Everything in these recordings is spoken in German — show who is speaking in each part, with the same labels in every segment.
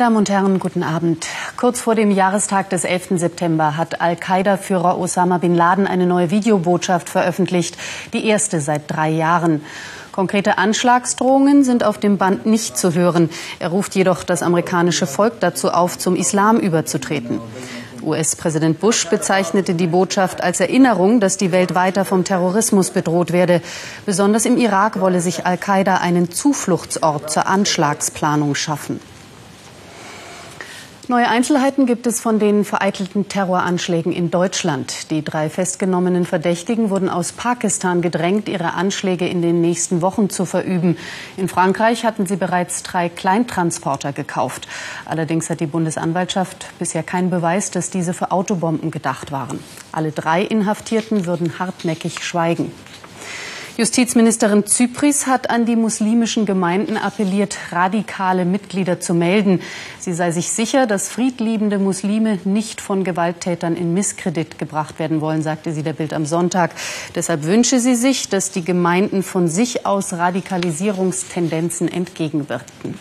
Speaker 1: Damen und Herren, guten Abend. Kurz vor dem Jahrestag des 11. September hat Al-Qaida-Führer Osama bin Laden eine neue Videobotschaft veröffentlicht, die erste seit drei Jahren. Konkrete Anschlagsdrohungen sind auf dem Band nicht zu hören. Er ruft jedoch das amerikanische Volk dazu auf, zum Islam überzutreten. US-Präsident Bush bezeichnete die Botschaft als Erinnerung, dass die Welt weiter vom Terrorismus bedroht werde. Besonders im Irak wolle sich Al-Qaida einen Zufluchtsort zur Anschlagsplanung schaffen. Neue Einzelheiten gibt es von den vereitelten Terroranschlägen in Deutschland. Die drei festgenommenen Verdächtigen wurden aus Pakistan gedrängt, ihre Anschläge in den nächsten Wochen zu verüben. In Frankreich hatten sie bereits drei Kleintransporter gekauft. Allerdings hat die Bundesanwaltschaft bisher keinen Beweis, dass diese für Autobomben gedacht waren. Alle drei Inhaftierten würden hartnäckig schweigen. Justizministerin Zypris hat an die muslimischen Gemeinden appelliert, radikale Mitglieder zu melden. Sie sei sich sicher, dass friedliebende Muslime nicht von Gewalttätern in Misskredit gebracht werden wollen, sagte sie der Bild am Sonntag. Deshalb wünsche sie sich, dass die Gemeinden von sich aus Radikalisierungstendenzen entgegenwirken.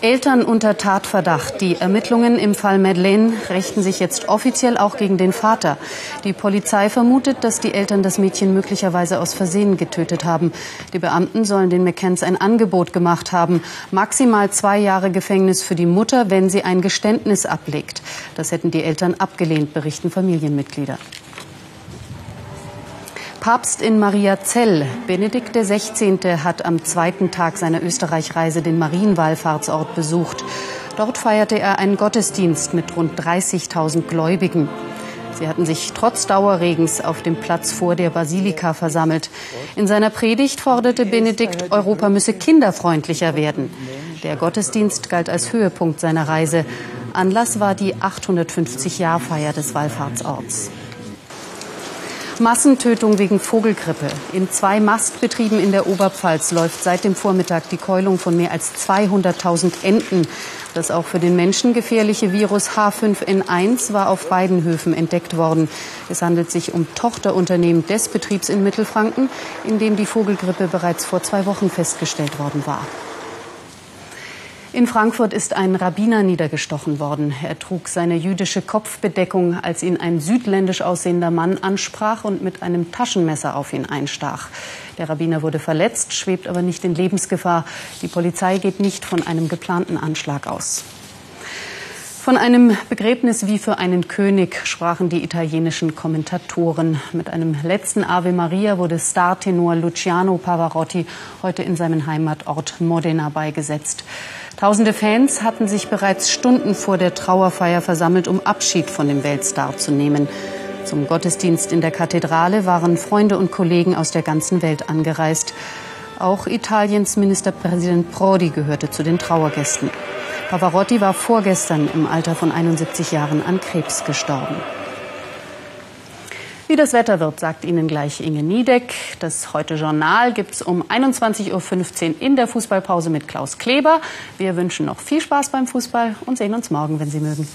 Speaker 1: Eltern unter Tatverdacht. Die Ermittlungen im Fall Madeleine richten sich jetzt offiziell auch gegen den Vater. Die Polizei vermutet, dass die Eltern das Mädchen möglicherweise aus Versehen getötet haben. Die Beamten sollen den McCanns ein Angebot gemacht haben. Maximal zwei Jahre Gefängnis für die Mutter, wenn sie ein Geständnis ablegt. Das hätten die Eltern abgelehnt, berichten Familienmitglieder. Papst in Mariazell. Benedikt XVI. hat am zweiten Tag seiner Österreichreise den Marienwallfahrtsort besucht. Dort feierte er einen Gottesdienst mit rund 30.000 Gläubigen. Sie hatten sich trotz Dauerregens auf dem Platz vor der Basilika versammelt. In seiner Predigt forderte Benedikt, Europa müsse kinderfreundlicher werden. Der Gottesdienst galt als Höhepunkt seiner Reise. Anlass war die 850-Jahr-Feier des Wallfahrtsorts. Massentötung wegen Vogelgrippe. In zwei Mastbetrieben in der Oberpfalz läuft seit dem Vormittag die Keulung von mehr als 200.000 Enten. Das auch für den Menschen gefährliche Virus H5N1 war auf beiden Höfen entdeckt worden. Es handelt sich um Tochterunternehmen des Betriebs in Mittelfranken, in dem die Vogelgrippe bereits vor zwei Wochen festgestellt worden war. In Frankfurt ist ein Rabbiner niedergestochen worden. Er trug seine jüdische Kopfbedeckung, als ihn ein südländisch aussehender Mann ansprach und mit einem Taschenmesser auf ihn einstach. Der Rabbiner wurde verletzt, schwebt aber nicht in Lebensgefahr. Die Polizei geht nicht von einem geplanten Anschlag aus. Von einem Begräbnis wie für einen König sprachen die italienischen Kommentatoren. Mit einem letzten Ave Maria wurde Startenor Luciano Pavarotti heute in seinem Heimatort Modena beigesetzt. Tausende Fans hatten sich bereits Stunden vor der Trauerfeier versammelt, um Abschied von dem Weltstar zu nehmen. Zum Gottesdienst in der Kathedrale waren Freunde und Kollegen aus der ganzen Welt angereist. Auch Italiens Ministerpräsident Prodi gehörte zu den Trauergästen. Pavarotti war vorgestern im Alter von 71 Jahren an Krebs gestorben. Wie das Wetter wird, sagt Ihnen gleich Inge Niedeck. Das heute Journal gibt es um 21.15 Uhr in der Fußballpause mit Klaus Kleber. Wir wünschen noch viel Spaß beim Fußball und sehen uns morgen, wenn Sie mögen.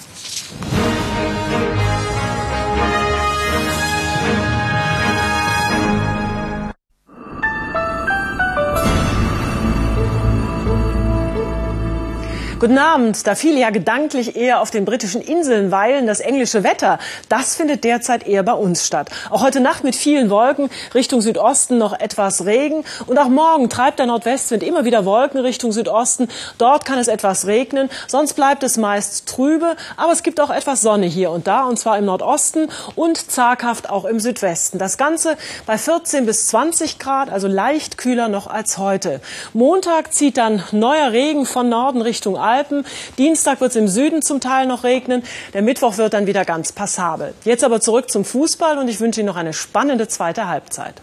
Speaker 2: Guten Abend. Da viele ja gedanklich eher auf den britischen Inseln weilen, das englische Wetter, das findet derzeit eher bei uns statt. Auch heute Nacht mit vielen Wolken, Richtung Südosten noch etwas Regen. Und auch morgen treibt der Nordwestwind immer wieder Wolken Richtung Südosten. Dort kann es etwas regnen, sonst bleibt es meist trübe. Aber es gibt auch etwas Sonne hier und da, und zwar im Nordosten und zaghaft auch im Südwesten. Das Ganze bei 14 bis 20 Grad, also leicht kühler noch als heute. Montag zieht dann neuer Regen von Norden Richtung Alpen. Alpen. Dienstag wird es im Süden zum Teil noch regnen. Der Mittwoch wird dann wieder ganz passabel. Jetzt aber zurück zum Fußball und ich wünsche Ihnen noch eine spannende zweite Halbzeit.